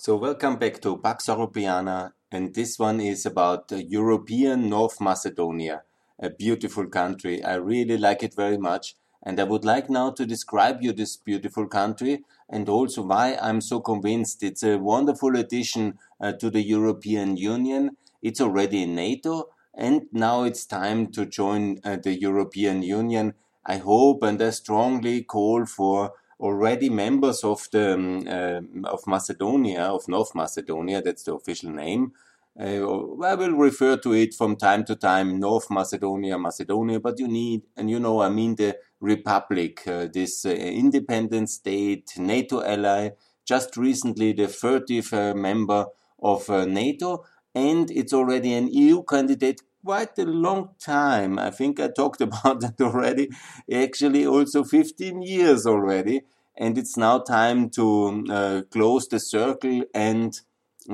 So welcome back to Pax Europiana and this one is about European North Macedonia, a beautiful country. I really like it very much and I would like now to describe you this beautiful country and also why I'm so convinced it's a wonderful addition uh, to the European Union. It's already in NATO and now it's time to join uh, the European Union. I hope and I strongly call for already members of the um, uh, of Macedonia, of North Macedonia, that's the official name. Uh, I will refer to it from time to time, North Macedonia, Macedonia, but you need, and you know, I mean the Republic, uh, this independent state, NATO ally, just recently the 30th uh, member of NATO, and it's already an EU candidate quite a long time. I think I talked about that already. Actually, also 15 years already. And it's now time to uh, close the circle and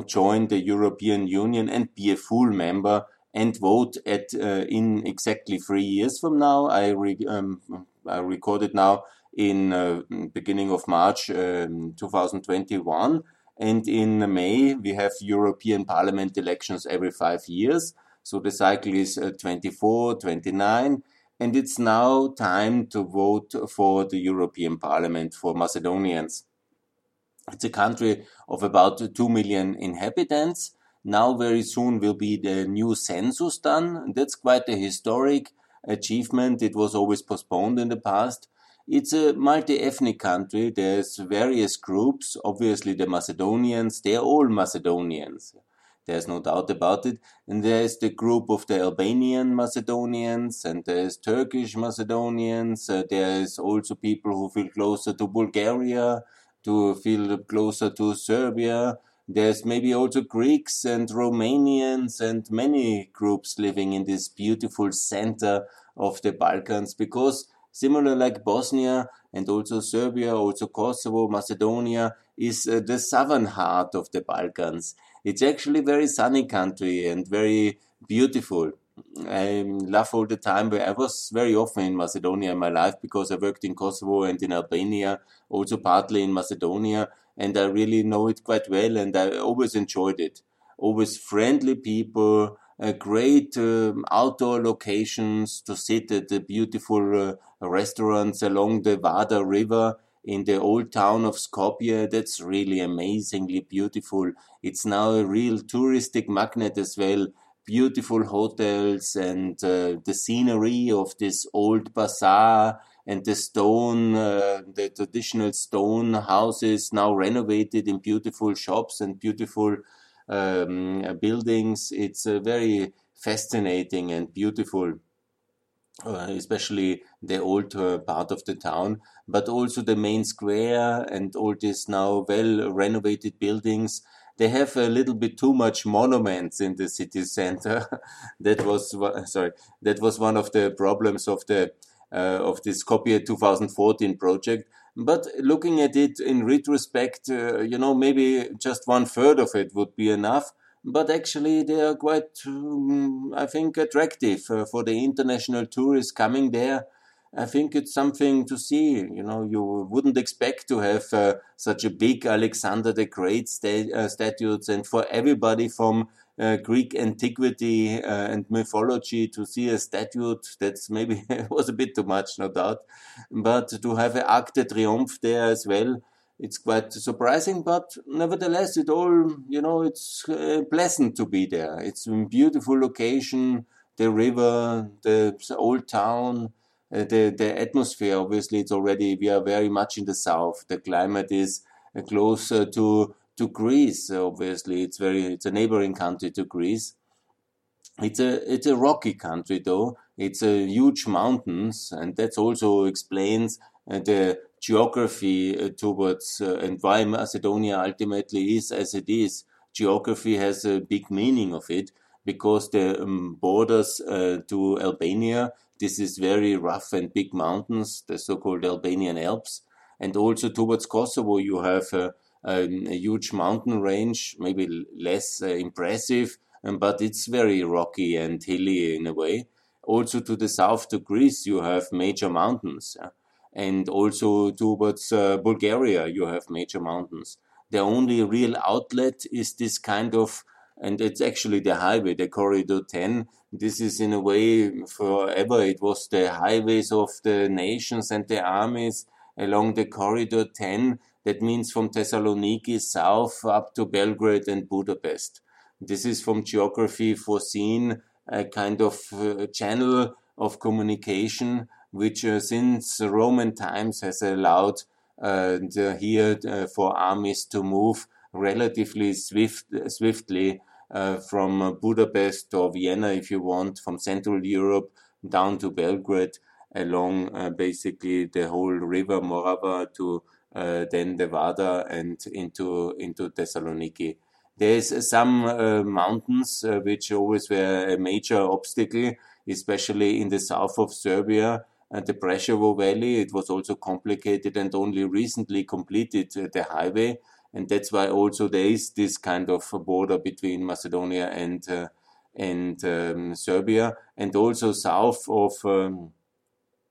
join the European Union and be a full member and vote at uh, in exactly three years from now. I, re, um, I recorded now in uh, beginning of March um, 2021. And in May, we have European Parliament elections every five years. So the cycle is uh, 24, 29, and it's now time to vote for the European Parliament for Macedonians. It's a country of about 2 million inhabitants. Now, very soon, will be the new census done. That's quite a historic achievement. It was always postponed in the past. It's a multi ethnic country. There's various groups. Obviously, the Macedonians, they're all Macedonians. There's no doubt about it. And there's the group of the Albanian Macedonians, and there's Turkish Macedonians. Uh, there's also people who feel closer to Bulgaria, to feel closer to Serbia. There's maybe also Greeks and Romanians and many groups living in this beautiful center of the Balkans because similar like Bosnia and also Serbia, also Kosovo, Macedonia is uh, the southern heart of the Balkans. It's actually very sunny country and very beautiful. I love all the time. Where I was very often in Macedonia in my life because I worked in Kosovo and in Albania, also partly in Macedonia, and I really know it quite well. And I always enjoyed it. Always friendly people, uh, great um, outdoor locations to sit at the beautiful uh, restaurants along the Vardar River in the old town of Skopje. That's really amazingly beautiful. It's now a real touristic magnet as well. Beautiful hotels and uh, the scenery of this old bazaar and the stone, uh, the traditional stone houses now renovated in beautiful shops and beautiful um, buildings. It's a very fascinating and beautiful uh, especially the old uh, part of the town, but also the main square and all these now well renovated buildings. They have a little bit too much monuments in the city center. that was sorry. That was one of the problems of the uh, of this Skopje 2014 project. But looking at it in retrospect, uh, you know, maybe just one third of it would be enough but actually they are quite, um, I think, attractive uh, for the international tourists coming there. I think it's something to see. You know, you wouldn't expect to have uh, such a big Alexander the Great sta- uh, statues, and for everybody from uh, Greek antiquity uh, and mythology to see a statue that's maybe was a bit too much, no doubt. But to have an Arc de Triomphe there as well, it's quite surprising, but nevertheless, it all, you know, it's uh, pleasant to be there. It's a beautiful location, the river, the old town, uh, the, the atmosphere. Obviously, it's already, we are very much in the south. The climate is uh, closer to, to Greece. Obviously, it's very, it's a neighboring country to Greece. It's a, it's a rocky country though. It's a huge mountains and that also explains uh, the geography uh, towards uh, and why Macedonia ultimately is as it is. Geography has a big meaning of it because the um, borders uh, to Albania, this is very rough and big mountains, the so-called Albanian Alps, and also towards Kosovo you have a, a, a huge mountain range, maybe less uh, impressive, um, but it's very rocky and hilly in a way. Also to the south to Greece you have major mountains. Yeah? And also towards uh, Bulgaria, you have major mountains. the only real outlet is this kind of and it's actually the highway, the Corridor 10. This is in a way forever. It was the highways of the nations and the armies along the Corridor 10. That means from Thessaloniki south up to Belgrade and Budapest. This is from geography foreseen a kind of uh, channel of communication which uh, since Roman times has allowed uh, the, here uh, for armies to move relatively swift, swiftly from Budapest or Vienna, if you want, from Central Europe down to Belgrade, along uh, basically the whole river Morava to uh, then the Vardar and into into Thessaloniki. There's some uh, mountains which always were a major obstacle, especially in the south of Serbia, the Preševo Valley. It was also complicated and only recently completed the highway and that's why also there is this kind of border between Macedonia and uh, and um, Serbia, and also south of um,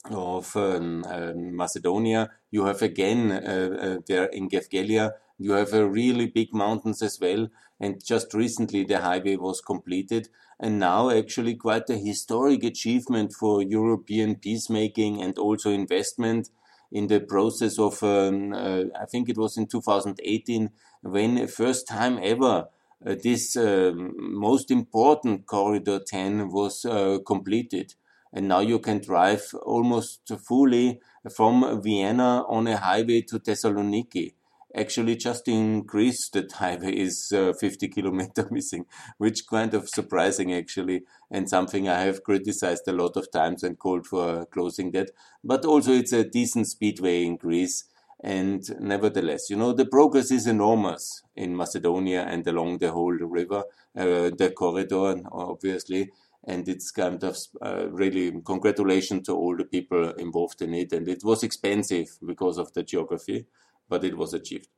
of um, um Macedonia, you have again uh, uh, there in Gevgelija, you have a really big mountains as well. And just recently the highway was completed, and now actually quite a historic achievement for European peacemaking and also investment in the process of, um, uh, I think it was in 2018, when first time ever uh, this uh, most important corridor 10 was uh, completed. And now you can drive almost fully from Vienna on a highway to Thessaloniki actually just in Greece the highway is uh, 50 kilometer missing, which kind of surprising actually, and something I have criticized a lot of times and called for closing that. But also it's a decent speedway in Greece. And nevertheless, you know, the progress is enormous in Macedonia and along the whole river, uh, the corridor, obviously. And it's kind of uh, really congratulations to all the people involved in it. And it was expensive because of the geography but it was achieved.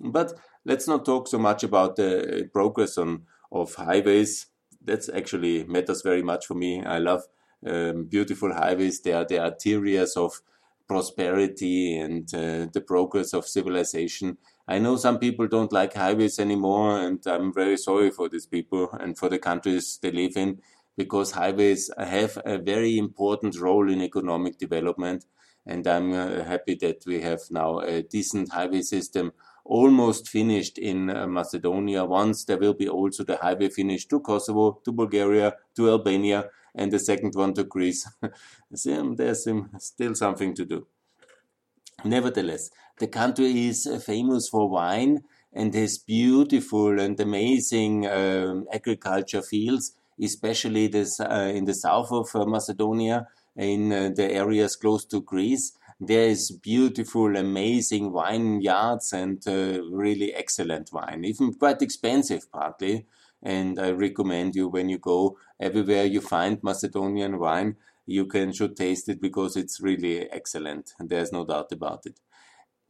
But let's not talk so much about the progress on of highways. That's actually matters very much for me. I love um, beautiful highways. They are the arteries of prosperity and uh, the progress of civilization. I know some people don't like highways anymore, and I'm very sorry for these people and for the countries they live in because highways have a very important role in economic development and I'm uh, happy that we have now a decent highway system almost finished in uh, Macedonia. Once there will be also the highway finished to Kosovo, to Bulgaria, to Albania, and the second one to Greece. There's still something to do. Nevertheless, the country is uh, famous for wine and has beautiful and amazing um, agriculture fields, especially this, uh, in the south of uh, Macedonia in uh, the areas close to Greece. There is beautiful, amazing vineyards and uh, really excellent wine, even quite expensive partly. And I recommend you when you go everywhere you find Macedonian wine, you can should taste it because it's really excellent. There's no doubt about it.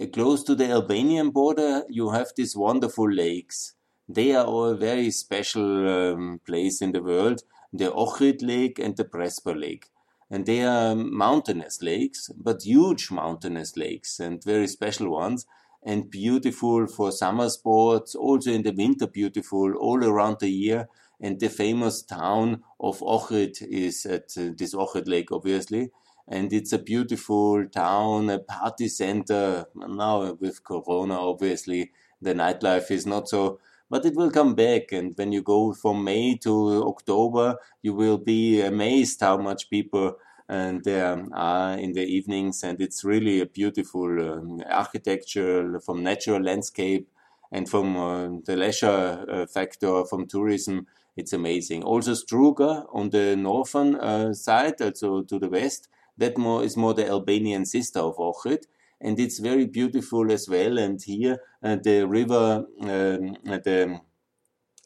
Uh, close to the Albanian border, you have these wonderful lakes. They are a very special um, place in the world. The Ohrid Lake and the Prespa Lake and they are mountainous lakes, but huge mountainous lakes and very special ones and beautiful for summer sports, also in the winter beautiful all around the year. And the famous town of Ohrid is at uh, this Ohrid Lake, obviously. And it's a beautiful town, a party center. Now with Corona, obviously, the nightlife is not so but it will come back. And when you go from May to October, you will be amazed how much people and there are in the evenings. And it's really a beautiful um, architecture from natural landscape and from uh, the leisure uh, factor from tourism. It's amazing. Also, Struga on the northern uh, side, also to the west, that more is more the Albanian sister of Ohrid and it's very beautiful as well. And here uh, the river, um, the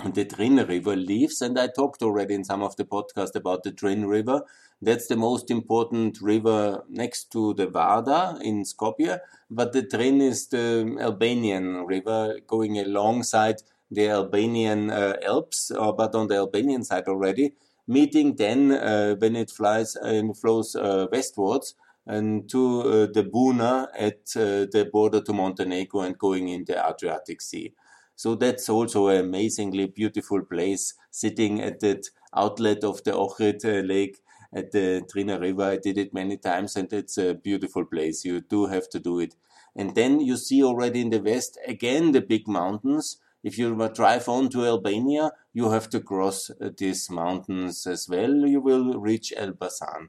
the Drin River leaves, and I talked already in some of the podcasts about the Drin River. That's the most important river next to the Vardar in Skopje, but the Drin is the Albanian river going alongside the Albanian uh, Alps, uh, but on the Albanian side already, meeting then uh, when it flies and flows uh, westwards and to uh, the Buna at uh, the border to Montenegro and going in the Adriatic Sea. So that's also an amazingly beautiful place, sitting at that outlet of the Ohrid uh, Lake at the Trina River. I did it many times, and it's a beautiful place. You do have to do it. And then you see already in the west again the big mountains. If you drive on to Albania, you have to cross uh, these mountains as well. You will reach Elbasan.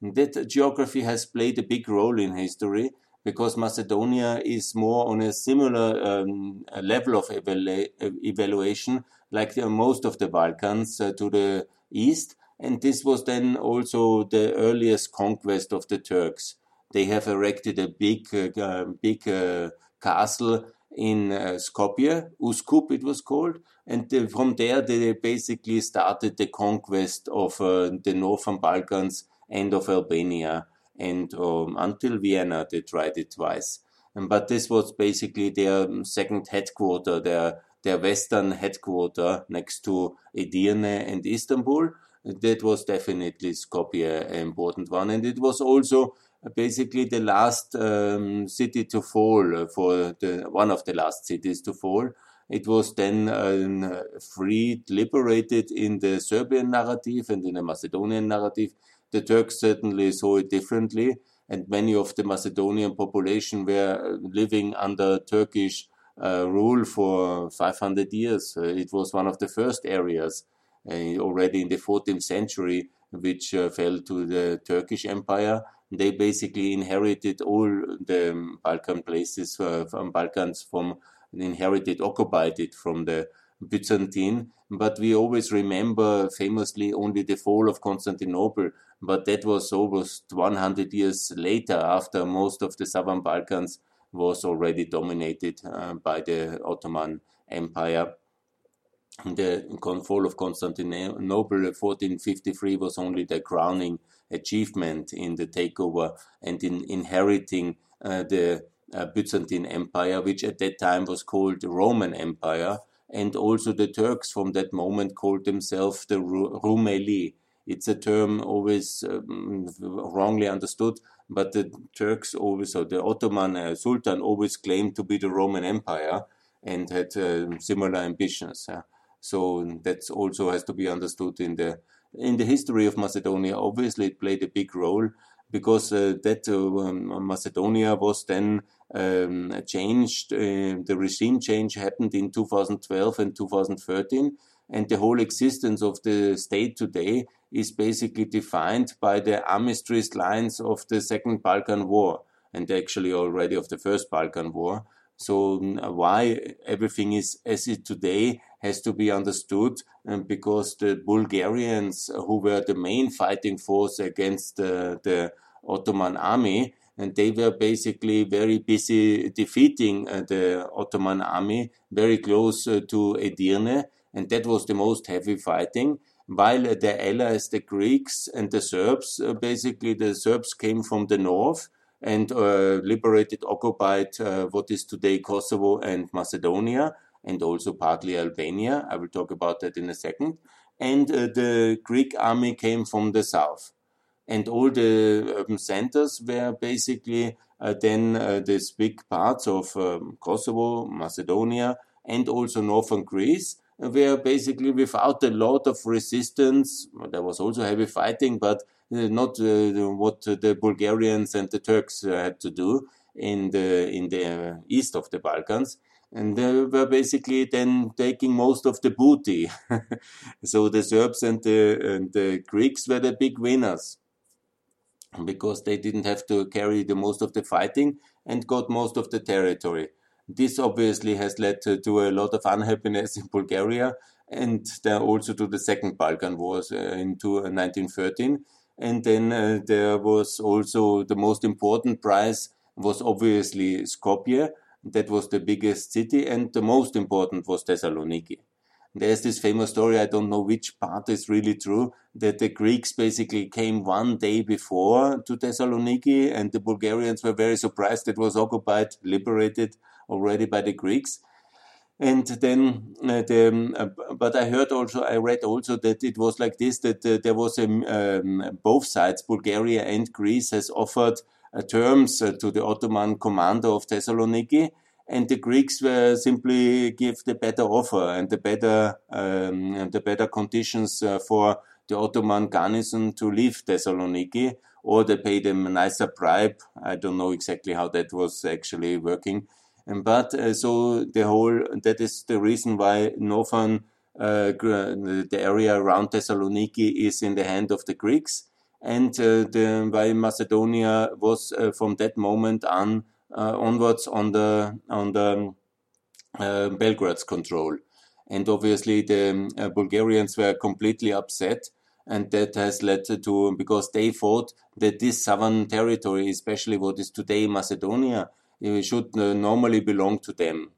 That geography has played a big role in history because Macedonia is more on a similar um, level of evalu evaluation like the, most of the Balkans uh, to the east. And this was then also the earliest conquest of the Turks. They have erected a big, uh, big uh, castle in uh, Skopje, Uskup it was called, and from there they basically started the conquest of uh, the northern Balkans and of Albania, and um, until Vienna they tried it twice. But this was basically their um, second headquarter, their their western headquarter next to Edirne and Istanbul. That was definitely Skopje an important one, and it was also basically the last um, city to fall for the one of the last cities to fall. It was then um, freed, liberated in the Serbian narrative and in the Macedonian narrative. The Turks certainly saw it differently, and many of the Macedonian population were living under Turkish uh, rule for 500 years. Uh, it was one of the first areas uh, already in the 14th century which uh, fell to the Turkish Empire they basically inherited all the Balkan places uh, from Balkans from inherited, occupied it from the Byzantine. But we always remember famously only the fall of Constantinople. But that was almost 100 years later, after most of the southern Balkans was already dominated uh, by the Ottoman Empire. The fall of Constantinople, 1453, was only the crowning achievement in the takeover and in inheriting uh, the uh, Byzantine Empire, which at that time was called the Roman Empire. And also the Turks from that moment called themselves the Rumeli. It's a term always um, wrongly understood, but the Turks always, or the Ottoman uh, Sultan always claimed to be the Roman Empire and had uh, similar ambitions. so that also has to be understood in the in the history of Macedonia, obviously it played a big role because uh, that uh, um, Macedonia was then um, changed. Uh, the regime change happened in 2012 and 2013, and the whole existence of the state today is basically defined by the armistice lines of the Second Balkan War, and actually already of the First Balkan War. So mm, why everything is as it today has to be understood um, because the Bulgarians who were the main fighting force against uh, the Ottoman army and they were basically very busy defeating uh, the Ottoman army very close uh, to Edirne and that was the most heavy fighting while the allies the Greeks and the Serbs uh, basically the Serbs came from the north and uh, liberated, occupied uh, what is today Kosovo and Macedonia, and also partly Albania. I will talk about that in a second. And uh, the Greek army came from the south. And all the urban centers were basically uh, then uh, these big parts of um, Kosovo, Macedonia, and also northern Greece were basically without a lot of resistance. There was also heavy fighting, but uh, not uh, what the Bulgarians and the Turks uh, had to do in the in the east of the Balkans and they were basically then taking most of the booty. so the Serbs and the, and the Greeks were the big winners because they didn't have to carry the most of the fighting and got most of the territory. This obviously has led to, to a lot of unhappiness in Bulgaria and also to the Second Balkan Wars uh, in 1913 and then uh, there was also the most important prize was obviously Skopje. That was the biggest city, and the most important was Thessaloniki. There's this famous story, I don't know which part is really true, that the Greeks basically came one day before to Thessaloniki, and the Bulgarians were very surprised it was occupied, liberated already by the Greeks and then uh, the, uh, but I heard also, I read also that it was like this that uh, there was a, um, both sides, Bulgaria and Greece, has offered terms to the Ottoman commander of Thessaloniki, and the Greeks were simply give the better offer and the better um, the better conditions uh, for the Ottoman garrison to leave Thessaloniki, or they paid them a nicer bribe. I don't know exactly how that was actually working, and but uh, so the whole that is the reason why northern uh, the area around Thessaloniki is in the hand of the Greeks, and uh, the, why Macedonia was uh, from that moment on onwards on the on the Belgrade's control. And obviously, the Bulgarians were completely upset and that has led to because they thought that this southern territory, especially what is today Macedonia, should uh, normally belong to them.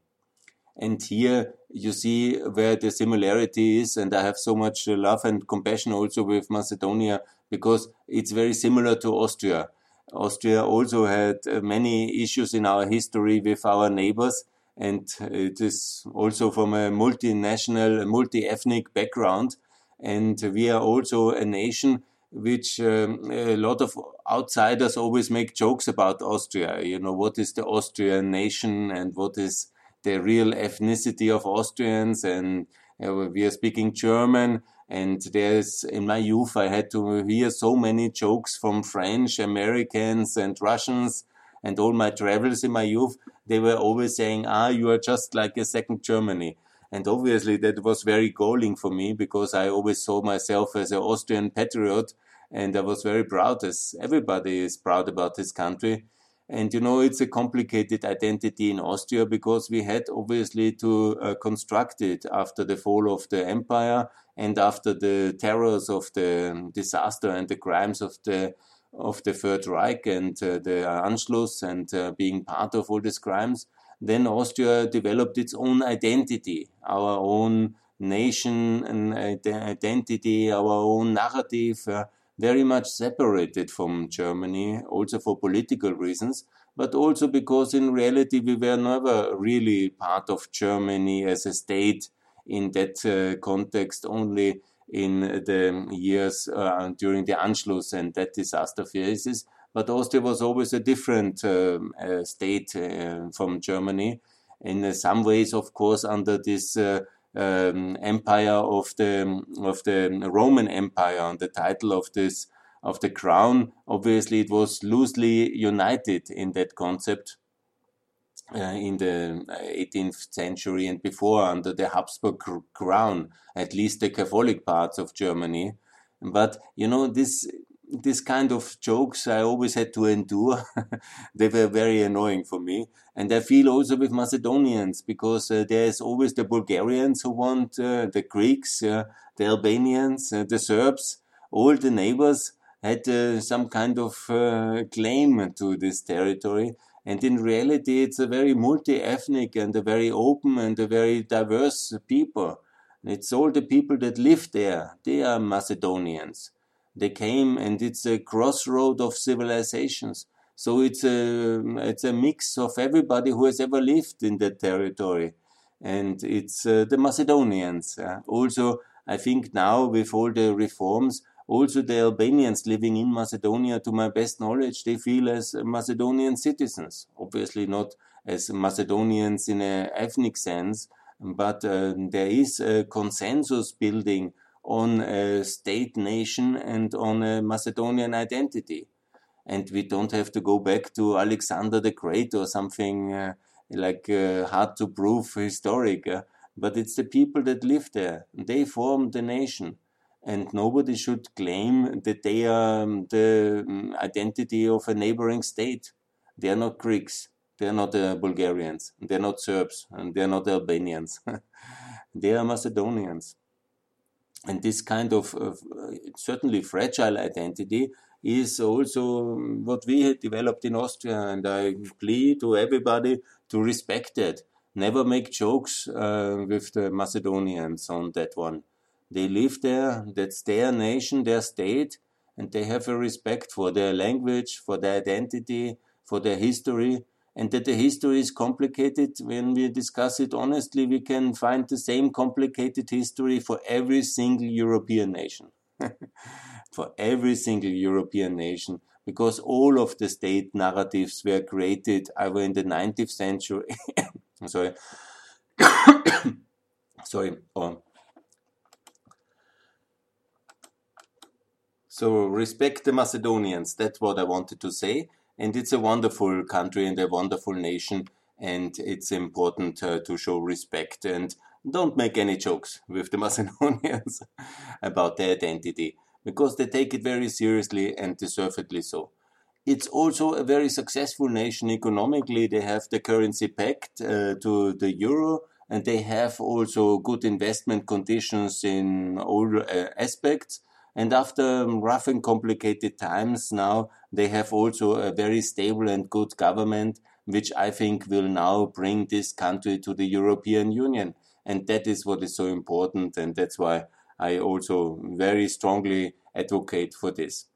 And here you see where the similarity is, and I have so much uh, love and compassion also with Macedonia because it's very similar to Austria. Austria also had uh, many issues in our history with our neighbors, and uh, it is also from a multinational, multi ethnic background. And we are also a nation which um, a lot of outsiders always make jokes about Austria. You know, what is the Austrian nation and what is the real ethnicity of Austrians? And uh, we are speaking German. And there's, in my youth, I had to hear so many jokes from French, Americans, and Russians. And all my travels in my youth, they were always saying, ah, you are just like a second Germany. And obviously that was very galling for me because I always saw myself as an Austrian patriot and I was very proud as everybody is proud about this country. And you know, it's a complicated identity in Austria because we had obviously to uh, construct it after the fall of the empire and after the terrors of the disaster and the crimes of the of the Third Reich and uh, the Anschluss and uh, being part of all these crimes then Austria developed its own identity, our own nation and identity, our own narrative, uh, very much separated from Germany, also for political reasons, but also because in reality we were never really part of Germany as a state in that uh, context, only in the years uh, during the Anschluss and that disaster phases but Austria was always a different um, uh, state uh, from Germany. In uh, some ways, of course, under this uh, um, empire of the of the Roman Empire, on the title of this of the crown. Obviously, it was loosely united in that concept. Uh, in the 18th century and before under the Habsburg crown, at least the Catholic parts of Germany. But you know, this this kind of jokes I always had to endure. they were very annoying for me. And I feel also with Macedonians because uh, there's always the Bulgarians who want uh, the Greeks, uh, the Albanians, uh, the Serbs, all the neighbors had uh, some kind of uh, claim to this territory. And in reality, it's a very multi-ethnic and a very open and a very diverse people. It's all the people that live there. They are Macedonians they came and it's a crossroad of civilizations. So it's a it's a mix of everybody who has ever lived in that territory, and it's uh, the Macedonians. Uh, also, I think now with all the reforms, also the Albanians living in Macedonia, to my best knowledge, they feel as Macedonian citizens. Obviously, not as Macedonians in an ethnic sense, but uh, there is a consensus building on a state nation and on a Macedonian identity. And we don't have to go back to Alexander the Great or something uh, like uh, hard to prove historic, uh, but it's the people that live there. They form the nation. And nobody should claim that they are um, the um, identity of a neighboring state. They are not Greeks. They are not uh, Bulgarians. They are not Serbs. And they are not Albanians. they are Macedonians. And this kind of uh, certainly fragile identity is also what we had developed in Austria. And I plead to everybody to respect that. Never make jokes uh, with the Macedonians on that one. They live there, that's their nation, their state, and they have a respect for their language, for their identity, for their history, and that the history is complicated. When we discuss it honestly, we can find the same complicated history for every single European nation. for every single European nation, because all of the state narratives were created either in the 19th century sorry, sorry. Oh. So respect the Macedonians. That's what I wanted to say. And it's a wonderful country and a wonderful nation. And it's important uh, to show respect and don't make any jokes with the Macedonians about their identity because they take it very seriously and deservedly so. It's also a very successful nation economically. They have the currency pegged uh, to the euro and they have also good investment conditions in all uh, aspects. And after rough and complicated times now, they have also a very stable and good government, which I think will now bring this country to the European Union. And that is what is so important. And that's why I also very strongly advocate for this.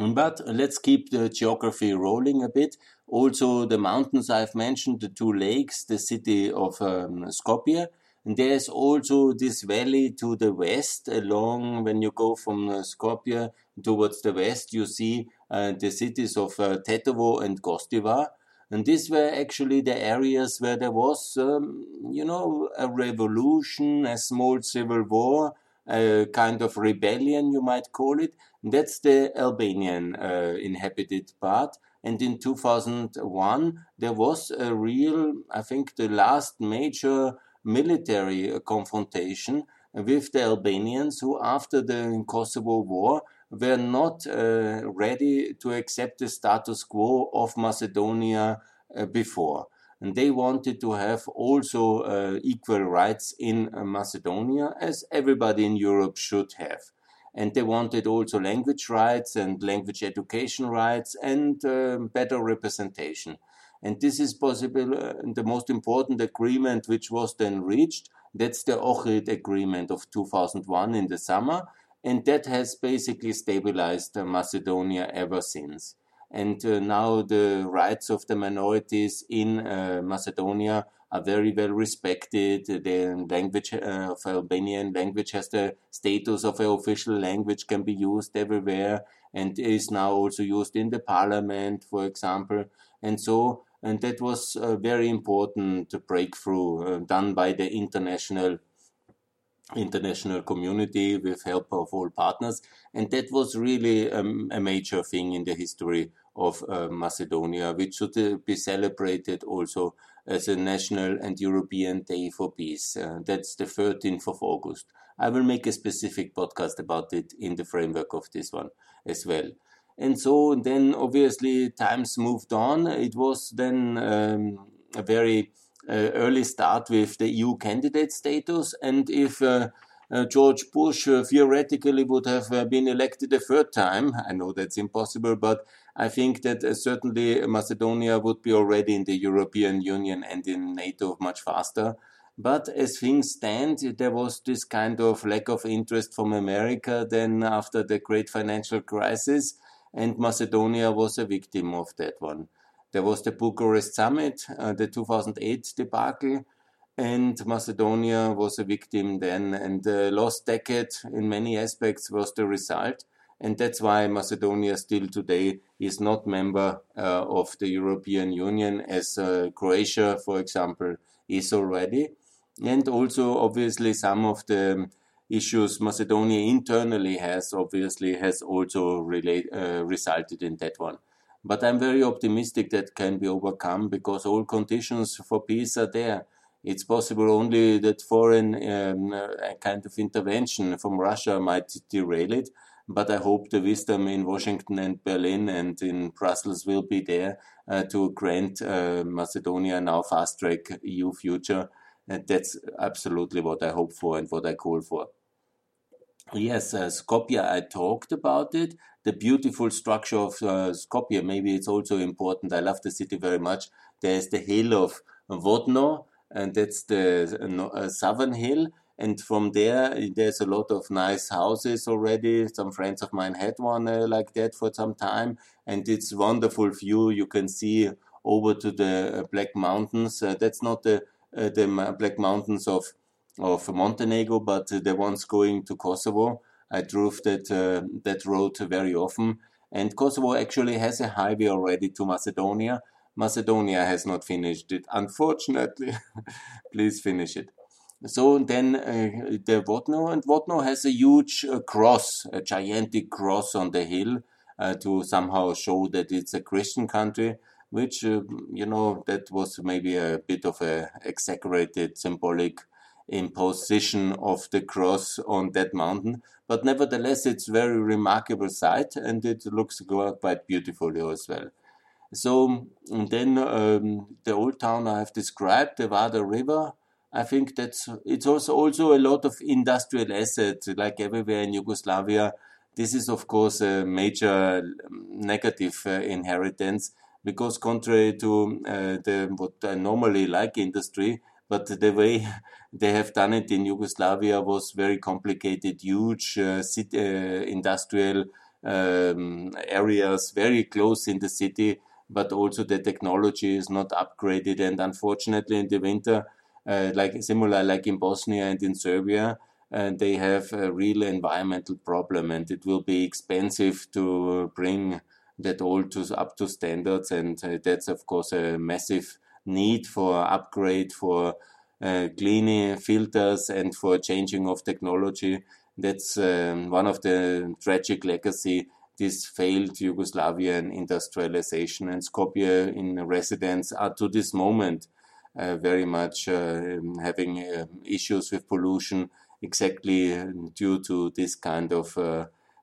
But let's keep the geography rolling a bit. Also, the mountains I've mentioned, the two lakes, the city of um, Skopje, and there's also this valley to the west along when you go from uh, Skopje towards the west, you see uh, the cities of uh, Tetovo and Gostivar. And these were actually the areas where there was, um, you know, a revolution, a small civil war, a kind of rebellion, you might call it. That's the Albanian uh, inhabited part. And in 2001, there was a real, I think, the last major military confrontation with the Albanians who, after the Kosovo War, were not uh, ready to accept the status quo of Macedonia uh, before. And they wanted to have also uh, equal rights in uh, Macedonia, as everybody in Europe should have. And they wanted also language rights and language education rights and uh, better representation. And this is possible, uh, the most important agreement which was then reached. That's the Ohrid agreement of 2001 in the summer. And that has basically stabilized uh, Macedonia ever since. And uh, now the rights of the minorities in uh, Macedonia are very well respected. The language uh, of Albanian language has the status of an official language, can be used everywhere, and is now also used in the parliament, for example. And so and that was a very important breakthrough uh, done by the international international community with help of all partners. And that was really um, a major thing in the history of uh, Macedonia which should uh, be celebrated also as a national and European day for peace. Uh, that's the 13th of August. I will make a specific podcast about it in the framework of this one as well and so then obviously times moved on. It was then um, a very uh, early start with the EU candidate status, and if uh, uh, George Bush uh, theoretically would have uh, been elected a third time, I know that's impossible, but I think that uh, certainly Macedonia would be already in the European Union and in NATO much faster. But as things stand, there was this kind of lack of interest from America then after the great financial crisis and Macedonia was a victim of that one. There was the Bucharest summit, uh, the 2008 debacle, and Macedonia was a victim then. And the lost decade, in many aspects, was the result. And that's why Macedonia still today is not member uh, of the European Union, as uh, Croatia, for example, is already. And also, obviously, some of the issues Macedonia internally has obviously has also relate, uh, resulted in that one. But I'm very optimistic that can be overcome because all conditions for peace are there. It's possible only that foreign um, uh, kind of intervention from Russia might derail it. But I hope the wisdom in Washington and Berlin and in Brussels will be there uh, to grant uh, Macedonia now fast track EU future. And that's absolutely what I hope for and what I call for. Yes, uh, Skopje, I talked about it. The beautiful structure of uh, Skopje, maybe it's also important. I love the city very much. There's the hill of Vodno, and that's the uh, southern hill. And from there, there's a lot of nice houses already. Some friends of mine had one uh, like that for some time. And it's wonderful view. You can see over to the uh, Black Mountains. Uh, that's not the, the Black Mountains of of Montenegro, but the ones going to Kosovo. I drove that uh, that road very often, and Kosovo actually has a highway already to Macedonia, Macedonia has not finished it. Unfortunately, please finish it. So then uh, the Vodno and Vodno has a huge uh, cross, a gigantic cross on the hill uh, to somehow show that it's a Christian country, which, uh, you know, that was maybe a bit of a exaggerated symbolic imposition of the cross on that mountain. But nevertheless, it's very remarkable sight and it looks quite beautiful as well. So then um, the old town I have described, the Vardar River, I think that's it's also also a lot of industrial assets like everywhere in Yugoslavia. This is of course a major um, negative uh, inheritance because contrary to uh, the what I normally like industry, but the way they have done it in Yugoslavia was very complicated, huge uh, city, uh, industrial um, areas very close in the city, but also the technology is not upgraded. And unfortunately, in the winter, uh, like similar like in Bosnia and in Serbia, and they have a real environmental problem, and it will be expensive to bring that all to up to standards, and uh, that's of course a massive need for upgrade for uh, cleaning filters and for changing of technology. That's um, one of the tragic legacy this failed Yugoslavian industrialization and Skopje in residents are to this moment uh, very much uh, having uh, issues with pollution exactly due to this kind of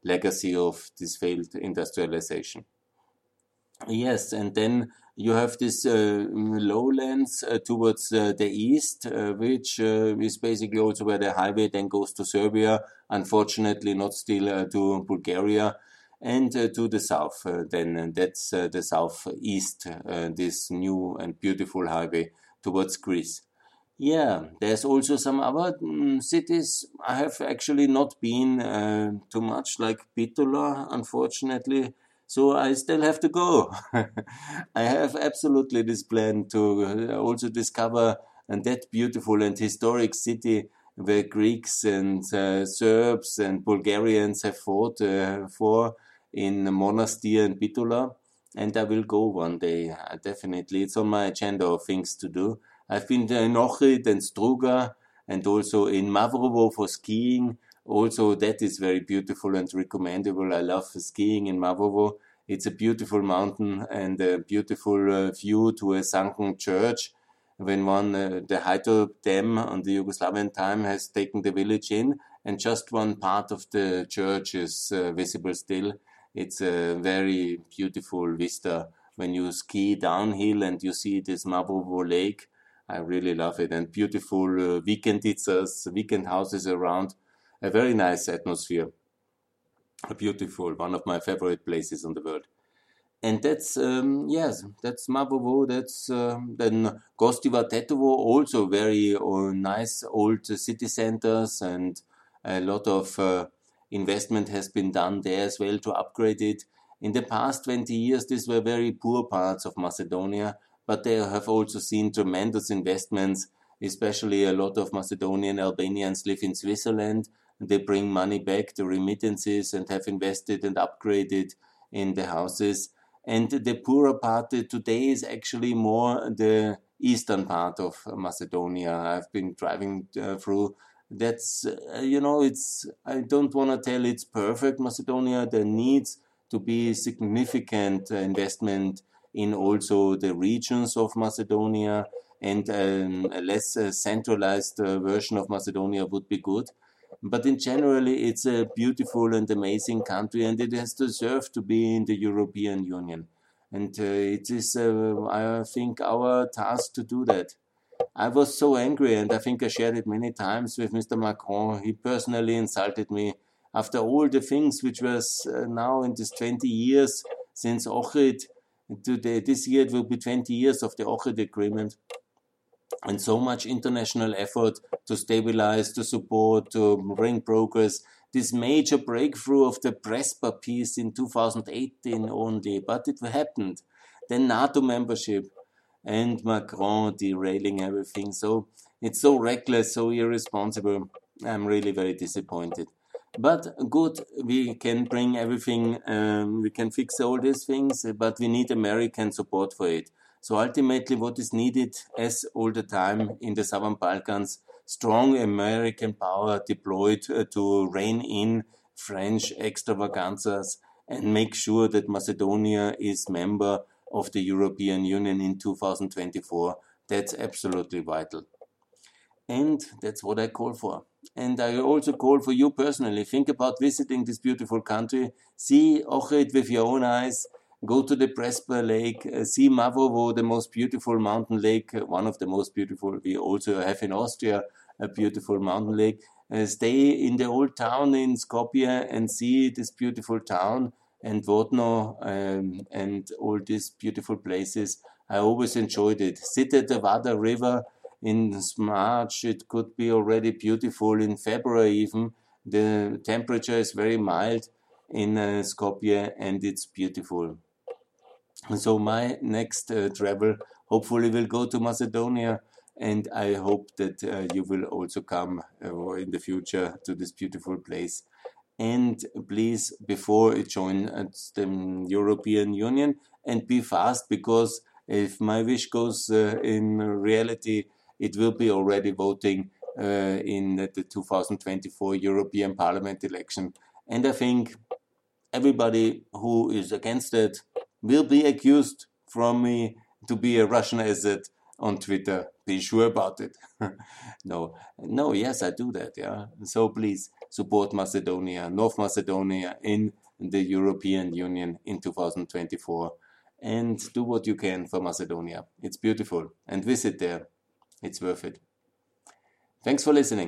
legacy of this failed industrialization. Yes, and then you have this uh, lowlands uh, towards uh, the east, which is basically also where the highway then goes to Serbia. Unfortunately, not still to Bulgaria and to the south. then that's the southeast. this new and beautiful highway towards Greece. Yeah, there's also some other um, cities I have actually not been uh, too much, like Bitola, unfortunately. So I still have to go. I have absolutely this plan to uh, also discover and that beautiful and historic city where Greeks and uh, Serbs and Bulgarians have fought uh, for in Monastir and Bitola and I will go one day. Uh, definitely, it's on my agenda of things to do. I've been in Ohrid and Struga, and also in Mavrovo for skiing. Also, that is very beautiful and recommendable. I love skiing in Mavrovo. It's a beautiful mountain and a beautiful uh, view to a sunken church. When one, uh, the Hajduk Dam on the Yugoslavian time has taken the village in, and just one part of the church is uh, visible still it's a very beautiful vista when you ski downhill and you see this Mavrovo Lake. I really love it and beautiful uh, weekendizas, weekend houses around. A very nice atmosphere. A beautiful, one of my favorite places in the world. And that's, um, yes, that's Mavrovo, that's um, then Gostivar Tetovo, also very uh, nice old city centers and a lot of uh, investment has been done there as well to upgrade it. In the past 20 years, these were very poor parts of Macedonia, but they have also seen tremendous investments, especially a lot of Macedonian Albanians live in Switzerland. They bring money back, the remittances, and have invested and upgraded in the houses. And the poorer part today is actually more the eastern part of Macedonia. I've been driving uh, through that's uh, you know it's i don't want to tell it's perfect macedonia there needs to be significant investment in also the regions of macedonia and um, a less uh, centralized uh, version of macedonia would be good but in generally it's a beautiful and amazing country and it has deserved to be in the european union and uh, it is uh, i think our task to do that I was so angry, and I think I shared it many times with Mr. Macron. He personally insulted me after all the things which was uh, now in this 20 years since Ohrid. Today, this year it will be 20 years of the Ohrid Agreement. And so much international effort to stabilize, to support, to bring progress. This major breakthrough of the Prespa peace in 2018 only, but it happened. Then NATO membership, and Macron derailing everything. So it's so reckless, so irresponsible. I'm really very disappointed. But good, we can bring everything, um, we can fix all these things, but we need American support for it. So ultimately, what is needed, as all the time in the Southern Balkans, strong American power deployed uh, to rein in French extravaganzas and make sure that Macedonia is member of the European Union in 2024. That's absolutely vital. And that's what I call for. And I also call for you personally. Think about visiting this beautiful country. See Ohrid with your own eyes. Go to the Prespa Lake. Uh, see Mavrovo, the most beautiful mountain lake, uh, one of the most beautiful. We also have in Austria a beautiful mountain lake. Uh, stay in the old town in Skopje and see this beautiful town and Vodno um, and all these beautiful places. I always enjoyed it. Sit at the Vardar River in March. It could be already beautiful in February even. The temperature is very mild in uh, Skopje and it's beautiful. So my next uh, travel hopefully will go to Macedonia and I hope that uh, you will also come uh, in the future to this beautiful place. And please, before you join the European Union, and be fast because if my wish goes uh, in reality, it will be already voting uh, in the 2024 European Parliament election. And I think everybody who is against it will be accused from me to be a Russian asset on Twitter. Be sure about it. no, no, yes, I do that. Yeah. So please support Macedonia, North Macedonia in the European Union in 2024 and do what you can for Macedonia. It's beautiful and visit there. It's worth it. Thanks for listening.